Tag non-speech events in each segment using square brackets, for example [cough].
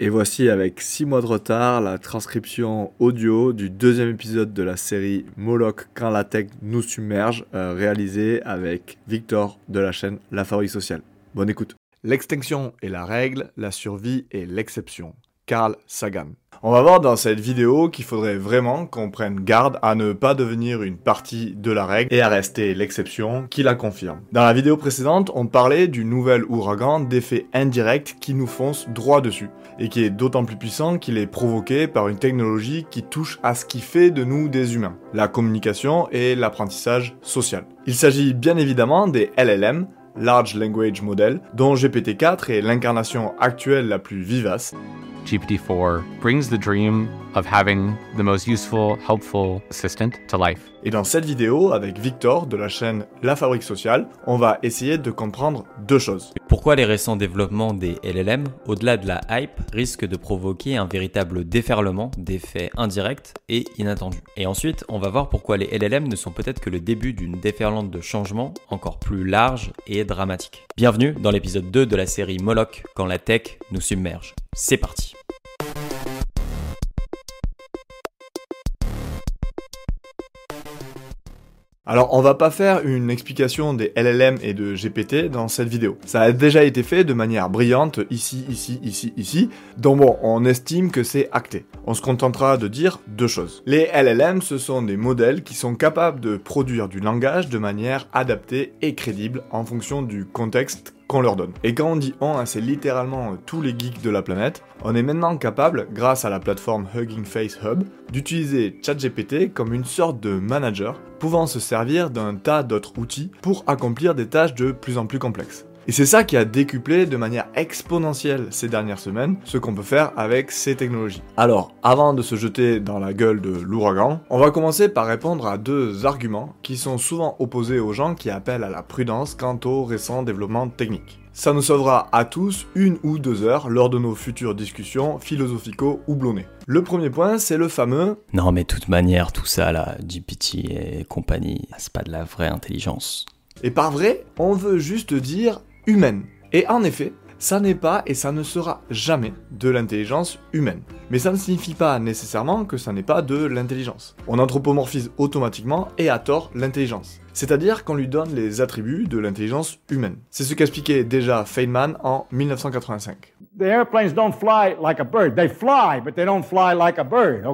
Et voici avec 6 mois de retard la transcription audio du deuxième épisode de la série Moloch quand la tech nous submerge, euh, réalisée avec Victor de la chaîne La Fabrique Sociale. Bonne écoute. L'extinction est la règle, la survie est l'exception. Carl Sagan. On va voir dans cette vidéo qu'il faudrait vraiment qu'on prenne garde à ne pas devenir une partie de la règle et à rester l'exception qui la confirme. Dans la vidéo précédente, on parlait du nouvel ouragan d'effet indirect qui nous fonce droit dessus et qui est d'autant plus puissant qu'il est provoqué par une technologie qui touche à ce qui fait de nous des humains, la communication et l'apprentissage social. Il s'agit bien évidemment des LLM, Large Language Model, dont GPT-4 est l'incarnation actuelle la plus vivace. GPT-4 brings the dream of having the most useful, helpful assistant to life. Et dans cette vidéo, avec Victor de la chaîne La Fabrique Sociale, on va essayer de comprendre deux choses. Pourquoi les récents développements des LLM, au-delà de la hype, risquent de provoquer un véritable déferlement d'effets indirects et inattendus? Et ensuite, on va voir pourquoi les LLM ne sont peut-être que le début d'une déferlante de changements encore plus large et dramatique. Bienvenue dans l'épisode 2 de la série Moloch quand la tech nous submerge. C'est parti. Alors on va pas faire une explication des LLM et de GPT dans cette vidéo. Ça a déjà été fait de manière brillante ici, ici, ici, ici. Donc bon, on estime que c'est acté. On se contentera de dire deux choses. Les LLM, ce sont des modèles qui sont capables de produire du langage de manière adaptée et crédible en fonction du contexte qu'on leur donne. Et quand on dit on, c'est littéralement euh, tous les geeks de la planète, on est maintenant capable, grâce à la plateforme Hugging Face Hub, d'utiliser ChatGPT comme une sorte de manager, pouvant se servir d'un tas d'autres outils pour accomplir des tâches de plus en plus complexes. Et c'est ça qui a décuplé de manière exponentielle ces dernières semaines ce qu'on peut faire avec ces technologies. Alors, avant de se jeter dans la gueule de l'ouragan, on va commencer par répondre à deux arguments qui sont souvent opposés aux gens qui appellent à la prudence quant aux récents développements techniques. Ça nous sauvera à tous une ou deux heures lors de nos futures discussions philosophico-houblonnées. Le premier point, c'est le fameux Non mais de toute manière, tout ça là, GPT et compagnie, c'est pas de la vraie intelligence. Et par vrai, on veut juste dire humaine. Et en effet, ça n'est pas et ça ne sera jamais de l'intelligence humaine. Mais ça ne signifie pas nécessairement que ça n'est pas de l'intelligence. On anthropomorphise automatiquement et à tort l'intelligence. C'est-à-dire qu'on lui donne les attributs de l'intelligence humaine. C'est ce qu'expliquait déjà Feynman en 1985. The airplanes bird. Bird,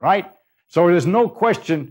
right? Question.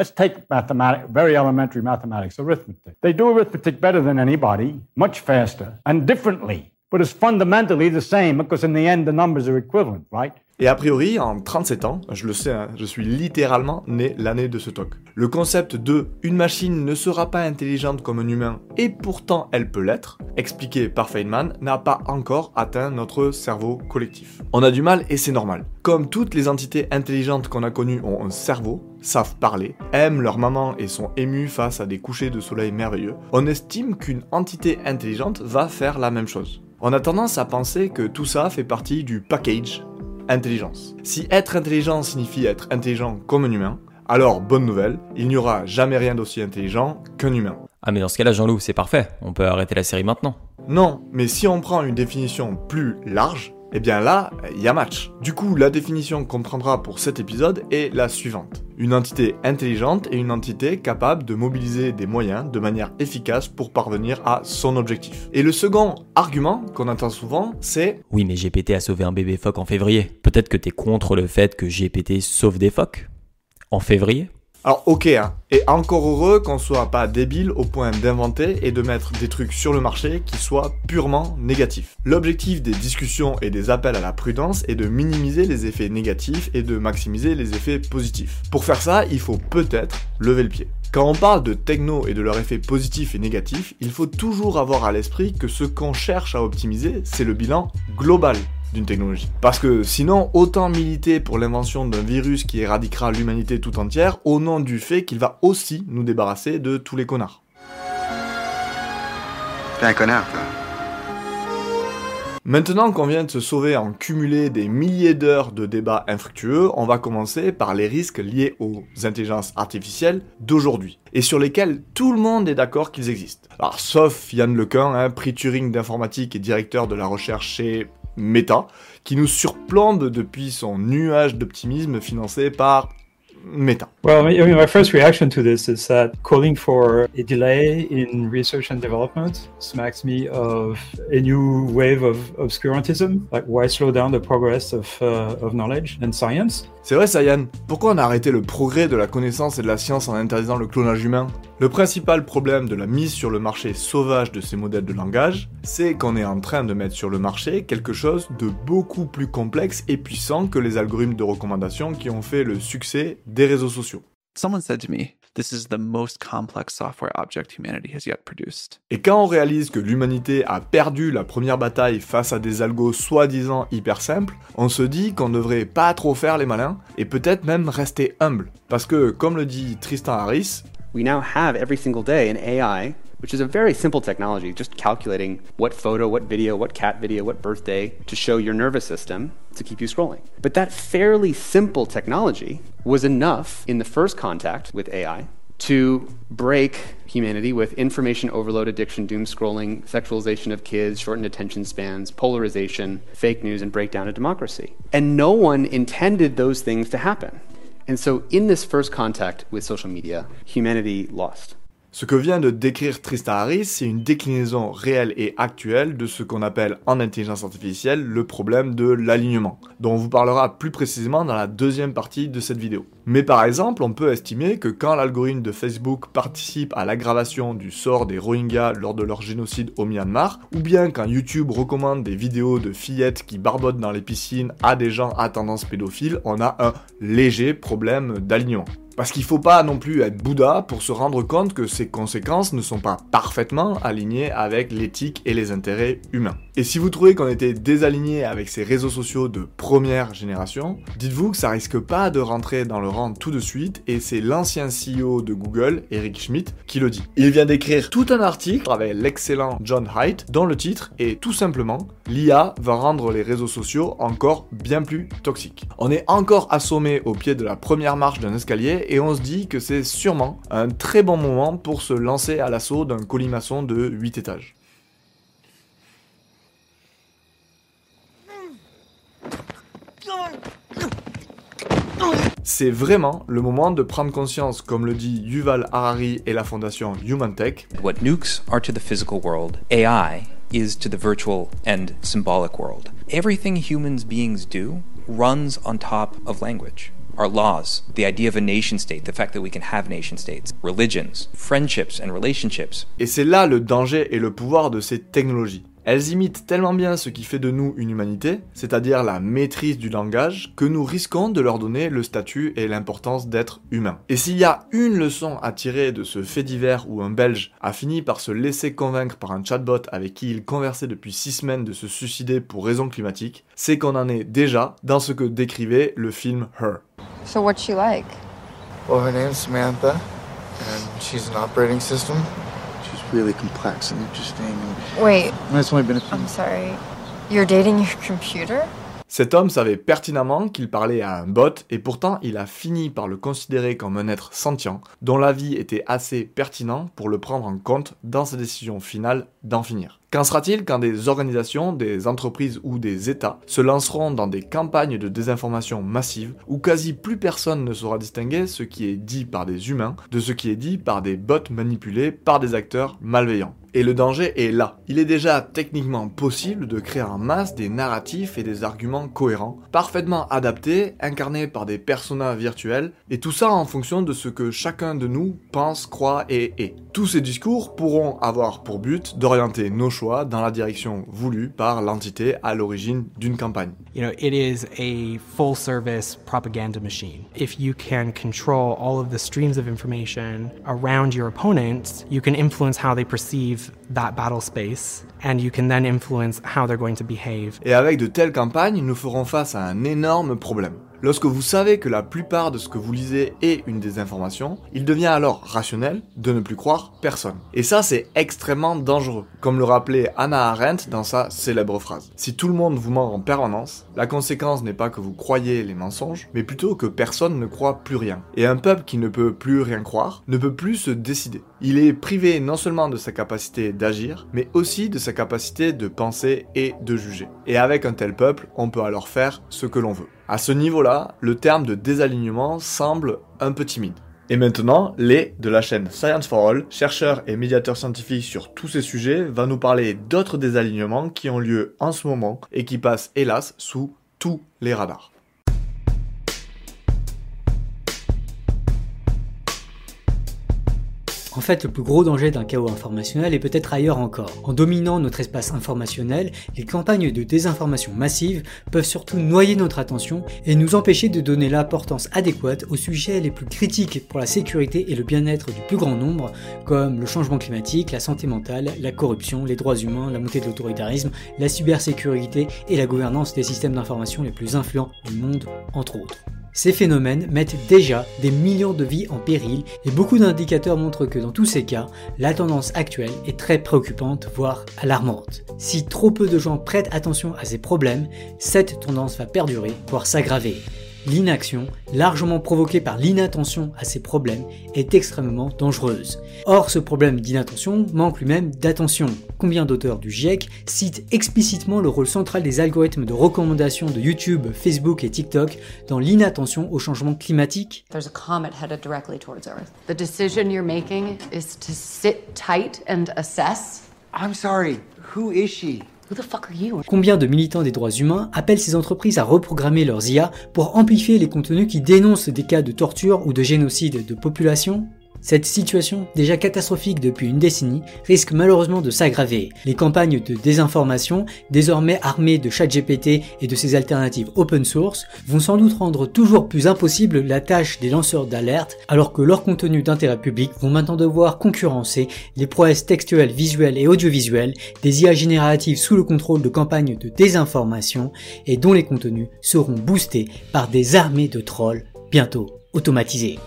Let's take mathematics, very elementary mathematics, arithmetic. They do arithmetic better than anybody, much faster, and differently. But it's fundamentally the same because in the end the numbers are equivalent, right? Et a priori, en 37 ans, je le sais, hein, je suis littéralement né l'année de ce talk. Le concept de une machine ne sera pas intelligente comme un humain et pourtant elle peut l'être, expliqué par Feynman, n'a pas encore atteint notre cerveau collectif. On a du mal et c'est normal. Comme toutes les entités intelligentes qu'on a connues ont un cerveau, savent parler, aiment leur maman et sont émus face à des couchers de soleil merveilleux, on estime qu'une entité intelligente va faire la même chose. On a tendance à penser que tout ça fait partie du package intelligence. Si être intelligent signifie être intelligent comme un humain, alors bonne nouvelle, il n'y aura jamais rien d'aussi intelligent qu'un humain. Ah mais dans ce cas-là, Jean-Loup, c'est parfait. On peut arrêter la série maintenant. Non, mais si on prend une définition plus large, eh bien là, il y a match. Du coup, la définition qu'on prendra pour cet épisode est la suivante. Une entité intelligente est une entité capable de mobiliser des moyens de manière efficace pour parvenir à son objectif. Et le second argument qu'on entend souvent, c'est Oui, mais GPT a sauvé un bébé phoque en février. Peut-être que t'es contre le fait que GPT sauve des phoques En février alors ok, hein, et encore heureux qu'on soit pas débile au point d'inventer et de mettre des trucs sur le marché qui soient purement négatifs. L'objectif des discussions et des appels à la prudence est de minimiser les effets négatifs et de maximiser les effets positifs. Pour faire ça, il faut peut-être lever le pied. Quand on parle de techno et de leurs effets positifs et négatifs, il faut toujours avoir à l'esprit que ce qu'on cherche à optimiser, c'est le bilan global d'une technologie. Parce que sinon, autant militer pour l'invention d'un virus qui éradiquera l'humanité tout entière au nom du fait qu'il va aussi nous débarrasser de tous les connards. T'es un connard, toi. Maintenant qu'on vient de se sauver en cumulé des milliers d'heures de débats infructueux, on va commencer par les risques liés aux intelligences artificielles d'aujourd'hui, et sur lesquels tout le monde est d'accord qu'ils existent. Alors sauf Yann Lequin, hein, prix Turing d'informatique et directeur de la recherche chez Meta, qui nous surplombe depuis son nuage d'optimisme financé par Meta. Well, I mean, my first reaction to this is that calling for a delay in research and development smacks me of a new wave of obscurantism. Like, why slow down the progress of, uh, of knowledge and science? C'est vrai, Sayan, pourquoi on a arrêté le progrès de la connaissance et de la science en interdisant le clonage humain? Le principal problème de la mise sur le marché sauvage de ces modèles de langage, c'est qu'on est en train de mettre sur le marché quelque chose de beaucoup plus complexe et puissant que les algorithmes de recommandation qui ont fait le succès des réseaux sociaux. Someone said to me, This is the most complex software object humanity has yet produced. Et quand on réalise que l'humanité a perdu la première bataille face à des algos soi-disant hyper simples, on se dit qu'on devrait pas trop faire les malins et peut-être même rester humble. Parce que, comme le dit Tristan Harris, we now have every single day an AI, which is a very simple technology, just calculating what photo, what video, what cat video, what birthday to show your nervous system to keep you scrolling. But that fairly simple technology was enough in the first contact with AI to break humanity with information overload, addiction, doom scrolling, sexualization of kids, shortened attention spans, polarization, fake news, and breakdown of democracy. And no one intended those things to happen. And so, in this first contact with social media, humanity lost. Ce que vient de décrire Tristan Harris, c'est une déclinaison réelle et actuelle de ce qu'on appelle en intelligence artificielle le problème de l'alignement, dont on vous parlera plus précisément dans la deuxième partie de cette vidéo. Mais par exemple, on peut estimer que quand l'algorithme de Facebook participe à l'aggravation du sort des Rohingyas lors de leur génocide au Myanmar, ou bien quand YouTube recommande des vidéos de fillettes qui barbotent dans les piscines à des gens à tendance pédophile, on a un léger problème d'alignement. Parce qu'il faut pas non plus être Bouddha pour se rendre compte que ces conséquences ne sont pas parfaitement alignées avec l'éthique et les intérêts humains. Et si vous trouvez qu'on était désaligné avec ces réseaux sociaux de première génération, dites-vous que ça risque pas de rentrer dans le rang tout de suite et c'est l'ancien CEO de Google, Eric Schmidt, qui le dit. Il vient d'écrire tout un article avec l'excellent John Haidt dont le titre est tout simplement L'IA va rendre les réseaux sociaux encore bien plus toxiques. On est encore assommé au pied de la première marche d'un escalier et on se dit que c'est sûrement un très bon moment pour se lancer à l'assaut d'un colimaçon de 8 étages. C'est vraiment le moment de prendre conscience, comme le dit Yuval Harari et la fondation Human Tech. What nukes are to the physical world, AI is to the virtual and symbolic world. Everything humans beings do runs on top of language. Our laws, the idea of a nation state, the fact that we can have nation states, religions, friendships and relationships. Et c'est là le danger et le pouvoir de ces technologies. Elles imitent tellement bien ce qui fait de nous une humanité, c'est-à-dire la maîtrise du langage, que nous risquons de leur donner le statut et l'importance d'être humain. Et s'il y a une leçon à tirer de ce fait divers où un Belge a fini par se laisser convaincre par un chatbot avec qui il conversait depuis six semaines de se suicider pour raisons climatiques, c'est qu'on en est déjà dans ce que décrivait le film Her. So what's she like? Well, her name's Samantha, and she's an operating system. Really complex and interesting. And Wait, it's only been a few. I'm sorry. You're dating your [laughs] computer? Cet homme savait pertinemment qu'il parlait à un bot et pourtant il a fini par le considérer comme un être sentient dont la vie était assez pertinent pour le prendre en compte dans sa décision finale d'en finir. Qu'en sera-t-il quand des organisations, des entreprises ou des États se lanceront dans des campagnes de désinformation massives où quasi plus personne ne saura distinguer ce qui est dit par des humains de ce qui est dit par des bots manipulés par des acteurs malveillants? Et le danger est là. Il est déjà techniquement possible de créer en masse des narratifs et des arguments cohérents, parfaitement adaptés, incarnés par des personnages virtuels, et tout ça en fonction de ce que chacun de nous pense, croit et est. Tous ces discours pourront avoir pour but d'orienter nos choix dans la direction voulue par l'entité à l'origine d'une campagne. You know, it is a full service propaganda machine. If you can control all of the streams of information around your opponents, you can influence how they perceive that battle space and you can then influence how they're going to behave. Et avec de telles campagnes, nous ferons face à un énorme problème. Lorsque vous savez que la plupart de ce que vous lisez est une désinformation, il devient alors rationnel de ne plus croire personne. Et ça, c'est extrêmement dangereux, comme le rappelait Hannah Arendt dans sa célèbre phrase. Si tout le monde vous ment en permanence, la conséquence n'est pas que vous croyez les mensonges, mais plutôt que personne ne croit plus rien. Et un peuple qui ne peut plus rien croire ne peut plus se décider. Il est privé non seulement de sa capacité d'agir, mais aussi de sa capacité de penser et de juger. Et avec un tel peuple, on peut alors faire ce que l'on veut. À ce niveau-là, le terme de désalignement semble un peu timide. Et maintenant, Lé de la chaîne Science for All, chercheur et médiateur scientifique sur tous ces sujets, va nous parler d'autres désalignements qui ont lieu en ce moment et qui passent hélas sous tous les radars. En fait, le plus gros danger d'un chaos informationnel est peut-être ailleurs encore. En dominant notre espace informationnel, les campagnes de désinformation massive peuvent surtout noyer notre attention et nous empêcher de donner l'importance adéquate aux sujets les plus critiques pour la sécurité et le bien-être du plus grand nombre, comme le changement climatique, la santé mentale, la corruption, les droits humains, la montée de l'autoritarisme, la cybersécurité et la gouvernance des systèmes d'information les plus influents du monde, entre autres. Ces phénomènes mettent déjà des millions de vies en péril et beaucoup d'indicateurs montrent que dans tous ces cas, la tendance actuelle est très préoccupante, voire alarmante. Si trop peu de gens prêtent attention à ces problèmes, cette tendance va perdurer, voire s'aggraver l'inaction, largement provoquée par l'inattention à ces problèmes, est extrêmement dangereuse. Or, ce problème d'inattention manque lui-même d'attention. Combien d'auteurs du GIEC citent explicitement le rôle central des algorithmes de recommandation de YouTube, Facebook et TikTok dans l'inattention au changement climatique? There's a comet headed directly towards Earth. The decision you're making is to sit tight and assess. I'm sorry, who is she? Combien de militants des droits humains appellent ces entreprises à reprogrammer leurs IA pour amplifier les contenus qui dénoncent des cas de torture ou de génocide de population? Cette situation, déjà catastrophique depuis une décennie, risque malheureusement de s'aggraver. Les campagnes de désinformation, désormais armées de ChatGPT et de ses alternatives open source, vont sans doute rendre toujours plus impossible la tâche des lanceurs d'alerte, alors que leurs contenus d'intérêt public vont maintenant devoir concurrencer les prouesses textuelles, visuelles et audiovisuelles des IA génératives sous le contrôle de campagnes de désinformation et dont les contenus seront boostés par des armées de trolls bientôt automatisés.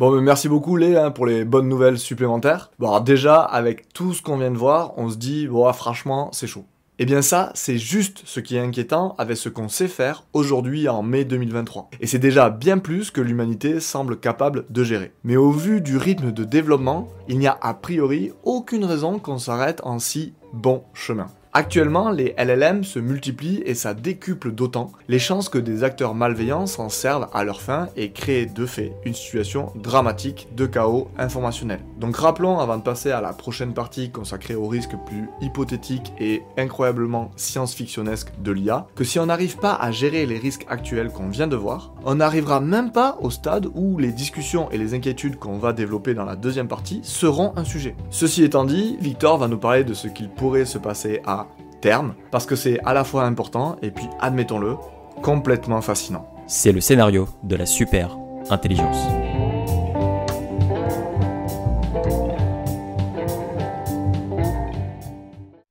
Bon, merci beaucoup Lé hein, pour les bonnes nouvelles supplémentaires. Bon, déjà, avec tout ce qu'on vient de voir, on se dit, bon, franchement, c'est chaud. Eh bien ça, c'est juste ce qui est inquiétant avec ce qu'on sait faire aujourd'hui en mai 2023. Et c'est déjà bien plus que l'humanité semble capable de gérer. Mais au vu du rythme de développement, il n'y a a priori aucune raison qu'on s'arrête en si bon chemin. Actuellement, les LLM se multiplient et ça décuple d'autant les chances que des acteurs malveillants s'en servent à leur fin et créent de fait une situation dramatique de chaos informationnel. Donc rappelons, avant de passer à la prochaine partie consacrée aux risques plus hypothétiques et incroyablement science-fictionnesques de l'IA, que si on n'arrive pas à gérer les risques actuels qu'on vient de voir, on n'arrivera même pas au stade où les discussions et les inquiétudes qu'on va développer dans la deuxième partie seront un sujet. Ceci étant dit, Victor va nous parler de ce qu'il pourrait se passer à terme, parce que c'est à la fois important et puis, admettons-le, complètement fascinant. C'est le scénario de la super intelligence.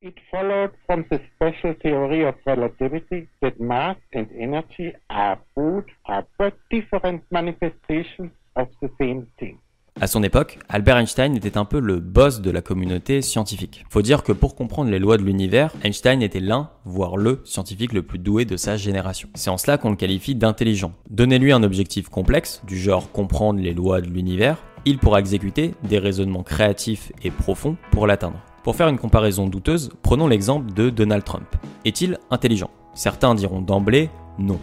It followed from the special theory of relativity that mass and energy are both are but different manifestations of the same thing. À son époque, Albert Einstein était un peu le boss de la communauté scientifique. Faut dire que pour comprendre les lois de l'univers, Einstein était l'un, voire le scientifique le plus doué de sa génération. C'est en cela qu'on le qualifie d'intelligent. Donnez-lui un objectif complexe, du genre comprendre les lois de l'univers, il pourra exécuter des raisonnements créatifs et profonds pour l'atteindre. Pour faire une comparaison douteuse, prenons l'exemple de Donald Trump. Est-il intelligent? Certains diront d'emblée non.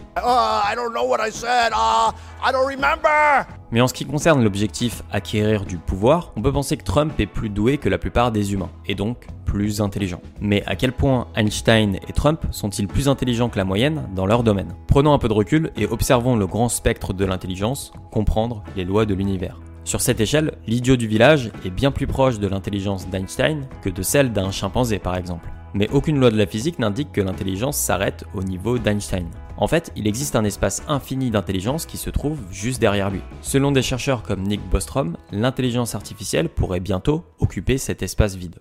Mais en ce qui concerne l'objectif acquérir du pouvoir, on peut penser que Trump est plus doué que la plupart des humains, et donc plus intelligent. Mais à quel point Einstein et Trump sont-ils plus intelligents que la moyenne dans leur domaine? Prenons un peu de recul et observons le grand spectre de l'intelligence, comprendre les lois de l'univers. Sur cette échelle, l'idiot du village est bien plus proche de l'intelligence d'Einstein que de celle d'un chimpanzé par exemple. Mais aucune loi de la physique n'indique que l'intelligence s'arrête au niveau d'Einstein. En fait, il existe un espace infini d'intelligence qui se trouve juste derrière lui. Selon des chercheurs comme Nick Bostrom, l'intelligence artificielle pourrait bientôt occuper cet espace vide.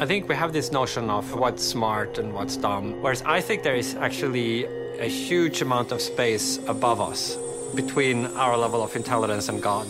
I think we have this notion of what's smart and what's dumb, whereas I think there is actually a huge amount of space above us between our level of intelligence and God.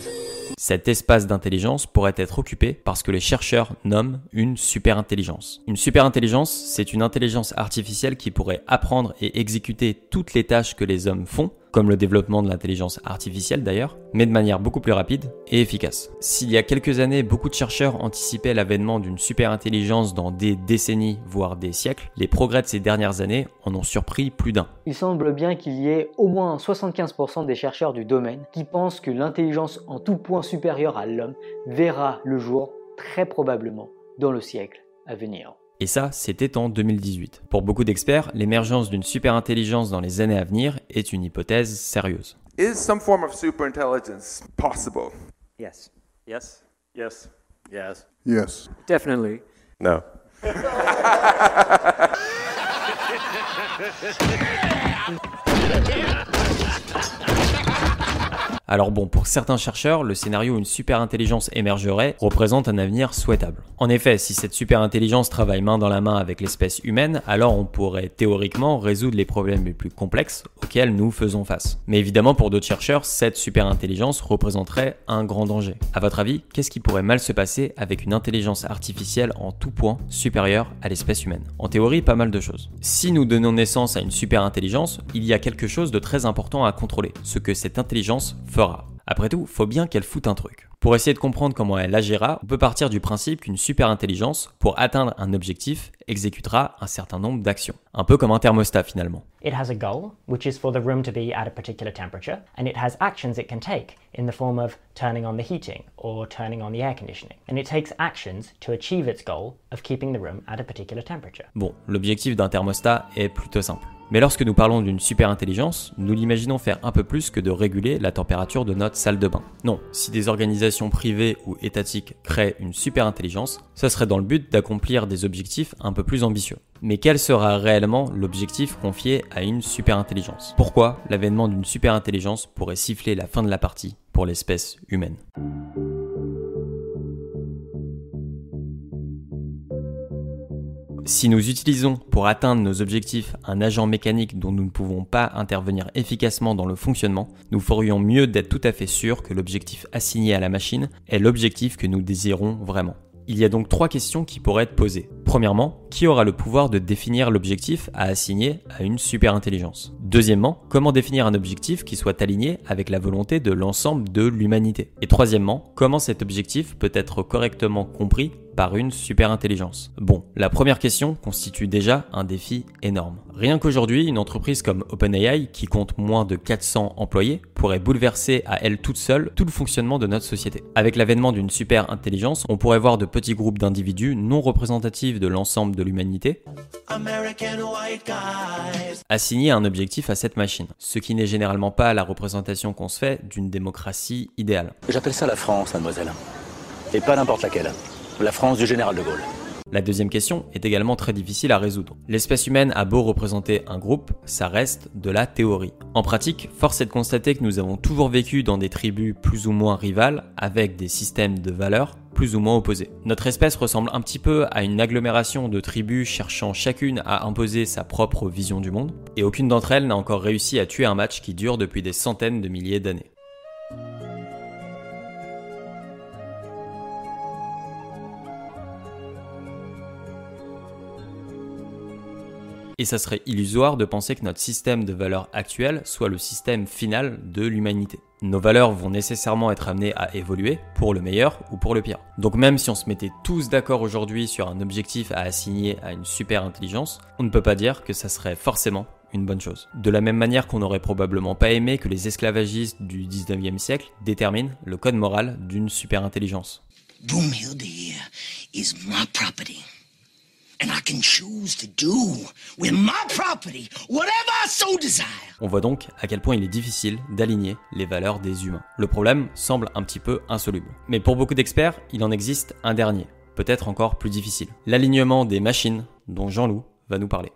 Cet espace d'intelligence pourrait être occupé par ce que les chercheurs nomment une superintelligence. Une superintelligence, c'est une intelligence artificielle qui pourrait apprendre et exécuter toutes les tâches que les hommes font, comme le développement de l'intelligence artificielle d'ailleurs, mais de manière beaucoup plus rapide et efficace. S'il y a quelques années, beaucoup de chercheurs anticipaient l'avènement d'une superintelligence dans des décennies, voire des siècles, les progrès de ces dernières années en ont surpris plus d'un. Il semble bien qu'il y ait au moins 75% des chercheurs du domaine qui pensent que l'intelligence en tout point supérieure à l'homme verra le jour très probablement dans le siècle à venir. Et ça, c'était en 2018. Pour beaucoup d'experts, l'émergence d'une superintelligence dans les années à venir est une hypothèse sérieuse. Is some form of superintelligence possible? Yes. Yes. Yes. Yes. Yes. Definitely. No. [laughs] Alors bon, pour certains chercheurs, le scénario où une superintelligence émergerait représente un avenir souhaitable. En effet, si cette superintelligence travaille main dans la main avec l'espèce humaine, alors on pourrait théoriquement résoudre les problèmes les plus complexes auxquels nous faisons face. Mais évidemment, pour d'autres chercheurs, cette superintelligence représenterait un grand danger. À votre avis, qu'est-ce qui pourrait mal se passer avec une intelligence artificielle en tout point supérieure à l'espèce humaine? En théorie, pas mal de choses. Si nous donnons naissance à une superintelligence, il y a quelque chose de très important à contrôler, ce que cette intelligence fera. Après tout, faut bien qu'elle foute un truc. Pour essayer de comprendre comment elle agira, on peut partir du principe qu'une superintelligence, pour atteindre un objectif, exécutera un certain nombre d'actions. Un peu comme un thermostat finalement. It has a goal, which is for the room to be at a particular temperature, and it has actions it can take in the form of turning on the heating or turning on the air conditioning. And it takes actions to achieve its goal of keeping the room at a particular temperature. Bon, l'objectif d'un thermostat est plutôt simple. Mais lorsque nous parlons d'une superintelligence, nous l'imaginons faire un peu plus que de réguler la température de notre salle de bain. Non, si des organisations privées ou étatiques créent une superintelligence, ce serait dans le but d'accomplir des objectifs un peu plus ambitieux. Mais quel sera réellement l'objectif confié à une superintelligence? Pourquoi l'avènement d'une superintelligence pourrait siffler la fin de la partie pour l'espèce humaine? Si nous utilisons pour atteindre nos objectifs un agent mécanique dont nous ne pouvons pas intervenir efficacement dans le fonctionnement, nous ferions mieux d'être tout à fait sûr que l'objectif assigné à la machine est l'objectif que nous désirons vraiment. Il y a donc trois questions qui pourraient être posées. Premièrement, qui aura le pouvoir de définir l'objectif à assigner à une superintelligence? Deuxièmement, comment définir un objectif qui soit aligné avec la volonté de l'ensemble de l'humanité? Et troisièmement, comment cet objectif peut être correctement compris par une superintelligence Bon, la première question constitue déjà un défi énorme. Rien qu'aujourd'hui, une entreprise comme OpenAI, qui compte moins de 400 employés, pourrait bouleverser à elle toute seule tout le fonctionnement de notre société. Avec l'avènement d'une superintelligence, on pourrait voir de petits groupes d'individus non représentatifs de l'ensemble de l'humanité assigner un objectif à cette machine, ce qui n'est généralement pas la représentation qu'on se fait d'une démocratie idéale. J'appelle ça la France, mademoiselle. Et pas n'importe laquelle. La France du général de Gaulle. La deuxième question est également très difficile à résoudre. L'espèce humaine a beau représenter un groupe, ça reste de la théorie. En pratique, force est de constater que nous avons toujours vécu dans des tribus plus ou moins rivales, avec des systèmes de valeurs plus ou moins opposés. Notre espèce ressemble un petit peu à une agglomération de tribus cherchant chacune à imposer sa propre vision du monde, et aucune d'entre elles n'a encore réussi à tuer un match qui dure depuis des centaines de milliers d'années. Et ça serait illusoire de penser que notre système de valeurs actuel soit le système final de l'humanité. Nos valeurs vont nécessairement être amenées à évoluer, pour le meilleur ou pour le pire. Donc même si on se mettait tous d'accord aujourd'hui sur un objectif à assigner à une super intelligence, on ne peut pas dire que ça serait forcément une bonne chose. De la même manière qu'on n'aurait probablement pas aimé que les esclavagistes du 19e siècle déterminent le code moral d'une super intelligence. On voit donc à quel point il est difficile d'aligner les valeurs des humains. Le problème semble un petit peu insoluble. Mais pour beaucoup d'experts, il en existe un dernier, peut-être encore plus difficile. L'alignement des machines dont Jean-Loup va nous parler.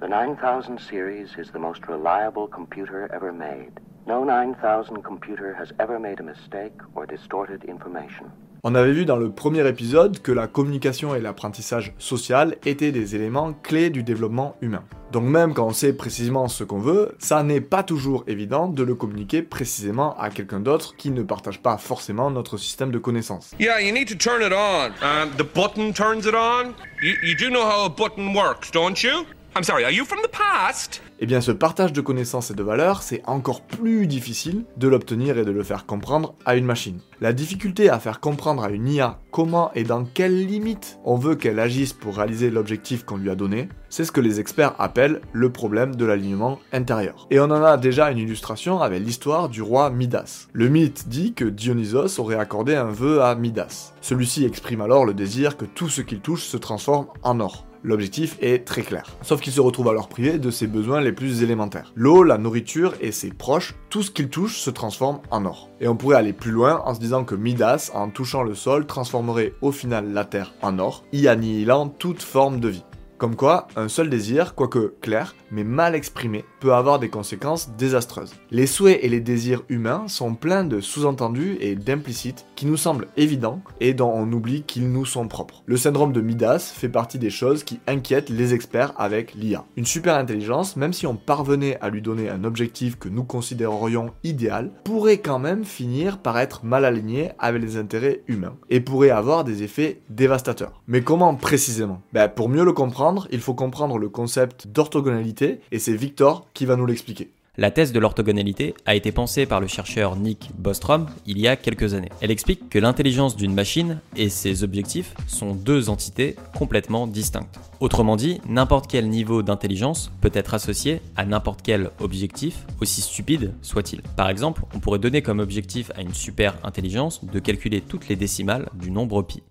The 9000 series is the most reliable computer ever made. No 9000 computer has ever made a mistake or distorted information. On avait vu dans le premier épisode que la communication et l'apprentissage social étaient des éléments clés du développement humain. Donc même quand on sait précisément ce qu'on veut, ça n'est pas toujours évident de le communiquer précisément à quelqu'un d'autre qui ne partage pas forcément notre système de connaissances. Yeah, you need to turn it on. Um, the button turns it on? You, you do know how a button works, don't you? I'm sorry, are you from the past? Eh bien ce partage de connaissances et de valeurs, c'est encore plus difficile de l'obtenir et de le faire comprendre à une machine. La difficulté à faire comprendre à une IA comment et dans quelles limites on veut qu'elle agisse pour réaliser l'objectif qu'on lui a donné, c'est ce que les experts appellent le problème de l'alignement intérieur. Et on en a déjà une illustration avec l'histoire du roi Midas. Le mythe dit que Dionysos aurait accordé un vœu à Midas. Celui-ci exprime alors le désir que tout ce qu'il touche se transforme en or. L'objectif est très clair. Sauf qu'il se retrouve alors privé de ses besoins les plus élémentaires. L'eau, la nourriture et ses proches, tout ce qu'il touche se transforme en or. Et on pourrait aller plus loin en se disant que Midas, en touchant le sol, transformerait au final la terre en or, y annihilant toute forme de vie. Comme quoi, un seul désir, quoique clair, mais mal exprimé, peut avoir des conséquences désastreuses. Les souhaits et les désirs humains sont pleins de sous-entendus et d'implicites qui nous semblent évidents et dont on oublie qu'ils nous sont propres. Le syndrome de Midas fait partie des choses qui inquiètent les experts avec l'IA. Une super intelligence, même si on parvenait à lui donner un objectif que nous considérerions idéal, pourrait quand même finir par être mal aligné avec les intérêts humains et pourrait avoir des effets dévastateurs. Mais comment précisément? Ben, Pour mieux le comprendre, il faut comprendre le concept d'orthogonalité et c'est Victor qui va nous l'expliquer. La thèse de l'orthogonalité a été pensée par le chercheur Nick Bostrom il y a quelques années. Elle explique que l'intelligence d'une machine et ses objectifs sont deux entités complètement distinctes. Autrement dit, n'importe quel niveau d'intelligence peut être associé à n'importe quel objectif, aussi stupide soit-il. Par exemple, on pourrait donner comme objectif à une super intelligence de calculer toutes les décimales du nombre pi.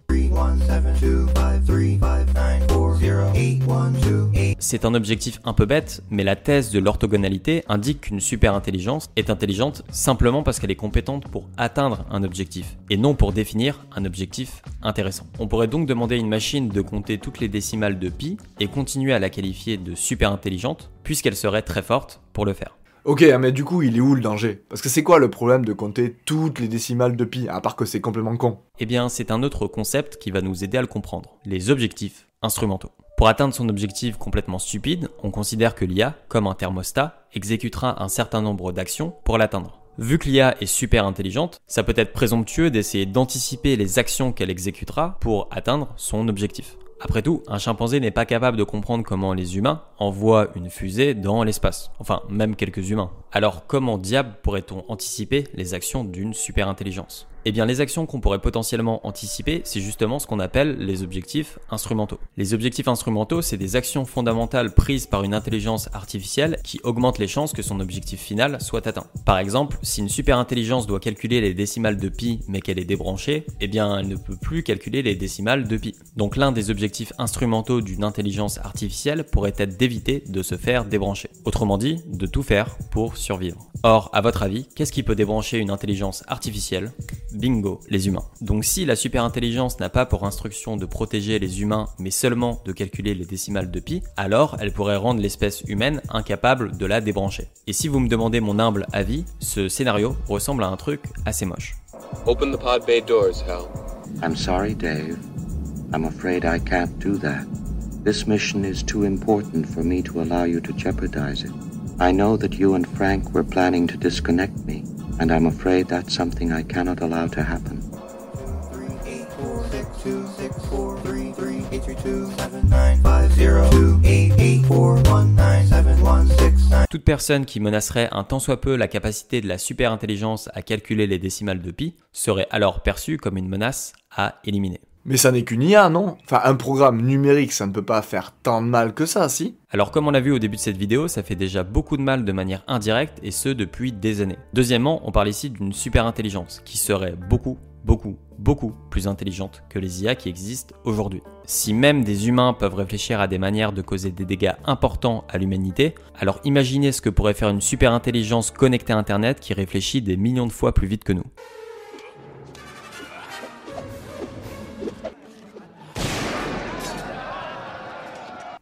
C'est un objectif un peu bête, mais la thèse de l'orthogonalité indique qu'une super intelligence est intelligente simplement parce qu'elle est compétente pour atteindre un objectif, et non pour définir un objectif intéressant. On pourrait donc demander à une machine de compter toutes les décimales de pi et continuer à la qualifier de super intelligente, puisqu'elle serait très forte pour le faire. Ok, mais du coup, il est où le danger? Parce que c'est quoi le problème de compter toutes les décimales de pi, à part que c'est complètement con? Eh bien, c'est un autre concept qui va nous aider à le comprendre, les objectifs instrumentaux. Pour atteindre son objectif complètement stupide, on considère que l'IA, comme un thermostat, exécutera un certain nombre d'actions pour l'atteindre. Vu que l'IA est super intelligente, ça peut être présomptueux d'essayer d'anticiper les actions qu'elle exécutera pour atteindre son objectif. Après tout, un chimpanzé n'est pas capable de comprendre comment les humains envoient une fusée dans l'espace. Enfin, même quelques humains. Alors comment diable pourrait-on anticiper les actions d'une super intelligence? Eh bien, les actions qu'on pourrait potentiellement anticiper, c'est justement ce qu'on appelle les objectifs instrumentaux. Les objectifs instrumentaux, c'est des actions fondamentales prises par une intelligence artificielle qui augmentent les chances que son objectif final soit atteint. Par exemple, si une super intelligence doit calculer les décimales de pi mais qu'elle est débranchée, eh bien, elle ne peut plus calculer les décimales de pi. Donc l'un des objectifs instrumentaux d'une intelligence artificielle pourrait être d'éviter de se faire débrancher. Autrement dit, de tout faire pour survivre. Or, à votre avis, qu'est-ce qui peut débrancher une intelligence artificielle? Bingo, les humains. Donc si la super intelligence n'a pas pour instruction de protéger les humains, mais seulement de calculer les décimales de pi, alors elle pourrait rendre l'espèce humaine incapable de la débrancher. Et si vous me demandez mon humble avis, ce scénario ressemble à un truc assez moche. Open the pod bay doors, Hal. I'm sorry, Dave. I'm afraid I can't do that. This mission is too important for me to allow you to jeopardize it. I know that you and Frank were planning to disconnect me, and I'm afraid that's something I cannot allow to happen. Toute personne qui menacerait un tant soit peu la capacité de la super intelligence à calculer les décimales de pi serait alors perçue comme une menace à éliminer. Mais ça n'est qu'une IA, non? Enfin, un programme numérique, ça ne peut pas faire tant de mal que ça, si? Alors comme on l'a vu au début de cette vidéo, ça fait déjà beaucoup de mal de manière indirecte, et ce depuis des années. Deuxièmement, on parle ici d'une super intelligence, qui serait beaucoup, beaucoup, beaucoup plus intelligente que les IA qui existent aujourd'hui. Si même des humains peuvent réfléchir à des manières de causer des dégâts importants à l'humanité, alors imaginez ce que pourrait faire une super intelligence connectée à Internet qui réfléchit des millions de fois plus vite que nous.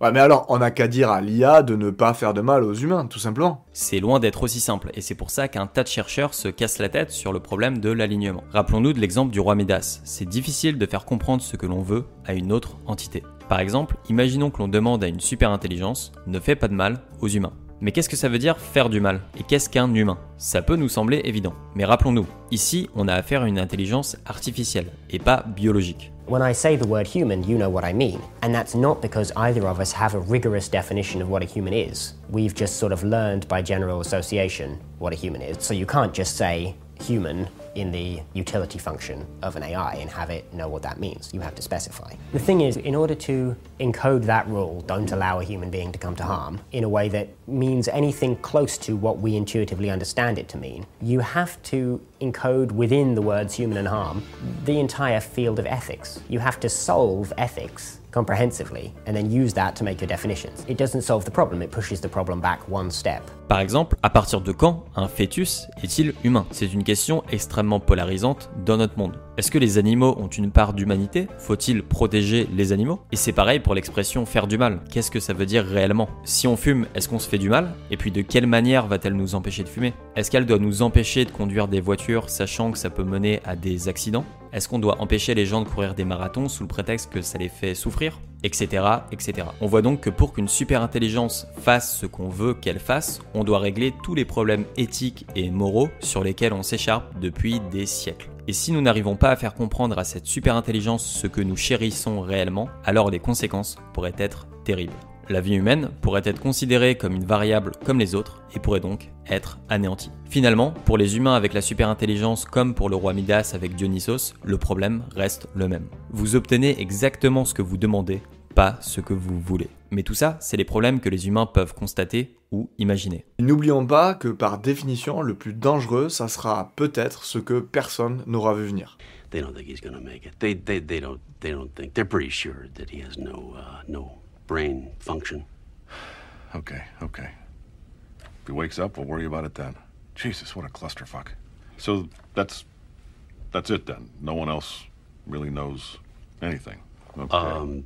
Ouais, mais alors, on n'a qu'à dire à l'IA de ne pas faire de mal aux humains, tout simplement. C'est loin d'être aussi simple, et c'est pour ça qu'un tas de chercheurs se cassent la tête sur le problème de l'alignement. Rappelons-nous de l'exemple du roi Midas. C'est difficile de faire comprendre ce que l'on veut à une autre entité. Par exemple, imaginons que l'on demande à une super intelligence ne fais pas de mal aux humains. Mais qu'est-ce que ça veut dire faire du mal? Et qu'est-ce qu'un humain? Ça peut nous sembler évident. Mais rappelons-nous, ici on a affaire à une intelligence artificielle et pas biologique. When I say the word human, you know what I mean. And that's not because either of us have a rigorous definition of what a human is. We've just sort of learned by general association what a human is. So you can't just say human in the utility function of an AI and have it know what that means. You have to specify. The thing is, in order to encode that rule, don't allow a human being to come to harm, in a way that means anything close to what we intuitively understand it to mean, you have to encode within the words human and harm the entire field of ethics. You have to solve ethics comprehensively and then use that to make your definitions. It doesn't solve the problem, it pushes the problem back one step. Par exemple, à partir de quand un fœtus est-il humain? C'est une question extrêmement polarisante dans notre monde. Est-ce que les animaux ont une part d'humanité? Faut-il protéger les animaux? Et c'est pareil pour l'expression faire du mal. Qu'est-ce que ça veut dire réellement? Si on fume, est-ce qu'on se fait du mal? Et puis de quelle manière va-t-elle nous empêcher de fumer? Est-ce qu'elle doit nous empêcher de conduire des voitures sachant que ça peut mener à des accidents? Est-ce qu'on doit empêcher les gens de courir des marathons sous le prétexte que ça les fait souffrir? Etc. etc. On voit donc que pour qu'une super intelligence fasse ce qu'on veut qu'elle fasse, on doit régler tous les problèmes éthiques et moraux sur lesquels on s'écharpe depuis des siècles. Et si nous n'arrivons pas à faire comprendre à cette super intelligence ce que nous chérissons réellement, alors les conséquences pourraient être terribles. La vie humaine pourrait être considérée comme une variable comme les autres et pourrait donc être anéantie. Finalement, pour les humains avec la super intelligence comme pour le roi Midas avec Dionysos, le problème reste le même. Vous obtenez exactement ce que vous demandez, pas ce que vous voulez. Mais tout ça, c'est les problèmes que les humains peuvent constater ou imaginer. N'oublions pas que par définition, le plus dangereux, ça sera peut-être ce que personne n'aura vu venir. They don't think he's going to make it. They, they, they, don't, they don't think. They're pretty sure that he has no, uh, no brain function. Okay, okay. If he wakes up, we'll worry about it then. Jesus, what a clusterfuck. So that's that's it then. No one else really knows anything. Okay. Um,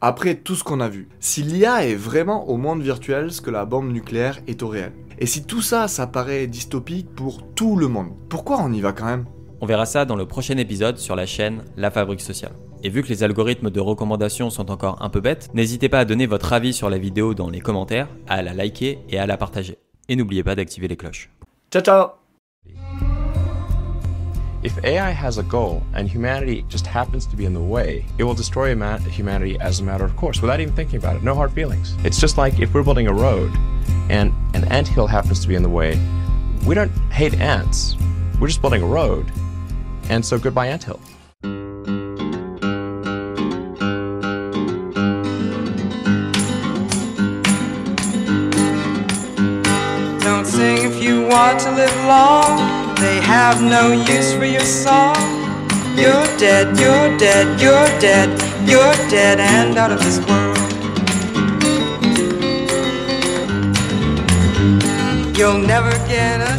Après tout ce qu'on a vu, si l'IA est vraiment au monde virtuel ce que la bombe nucléaire est au réel, et si tout ça, ça paraît dystopique pour tout le monde, pourquoi on y va quand même? On verra ça dans le prochain épisode sur la chaîne La Fabrique Sociale. Et vu que les algorithmes de recommandation sont encore un peu bêtes, n'hésitez pas à donner votre avis sur la vidéo dans les commentaires, à la liker et à la partager. Et n'oubliez pas d'activer les cloches. Ciao ciao If AI has a goal and humanity just happens to be in the way, it will destroy humanity as a matter of course without even thinking about it. No hard feelings. It's just like if we're building a road and an ant hill happens to be in the way, we don't hate ants. We're just building a road. And so goodbye ant hill. Don't sing if you want to live long. They have no use for your song. You're dead, you're dead, you're dead, you're dead and out of this world. You'll never get a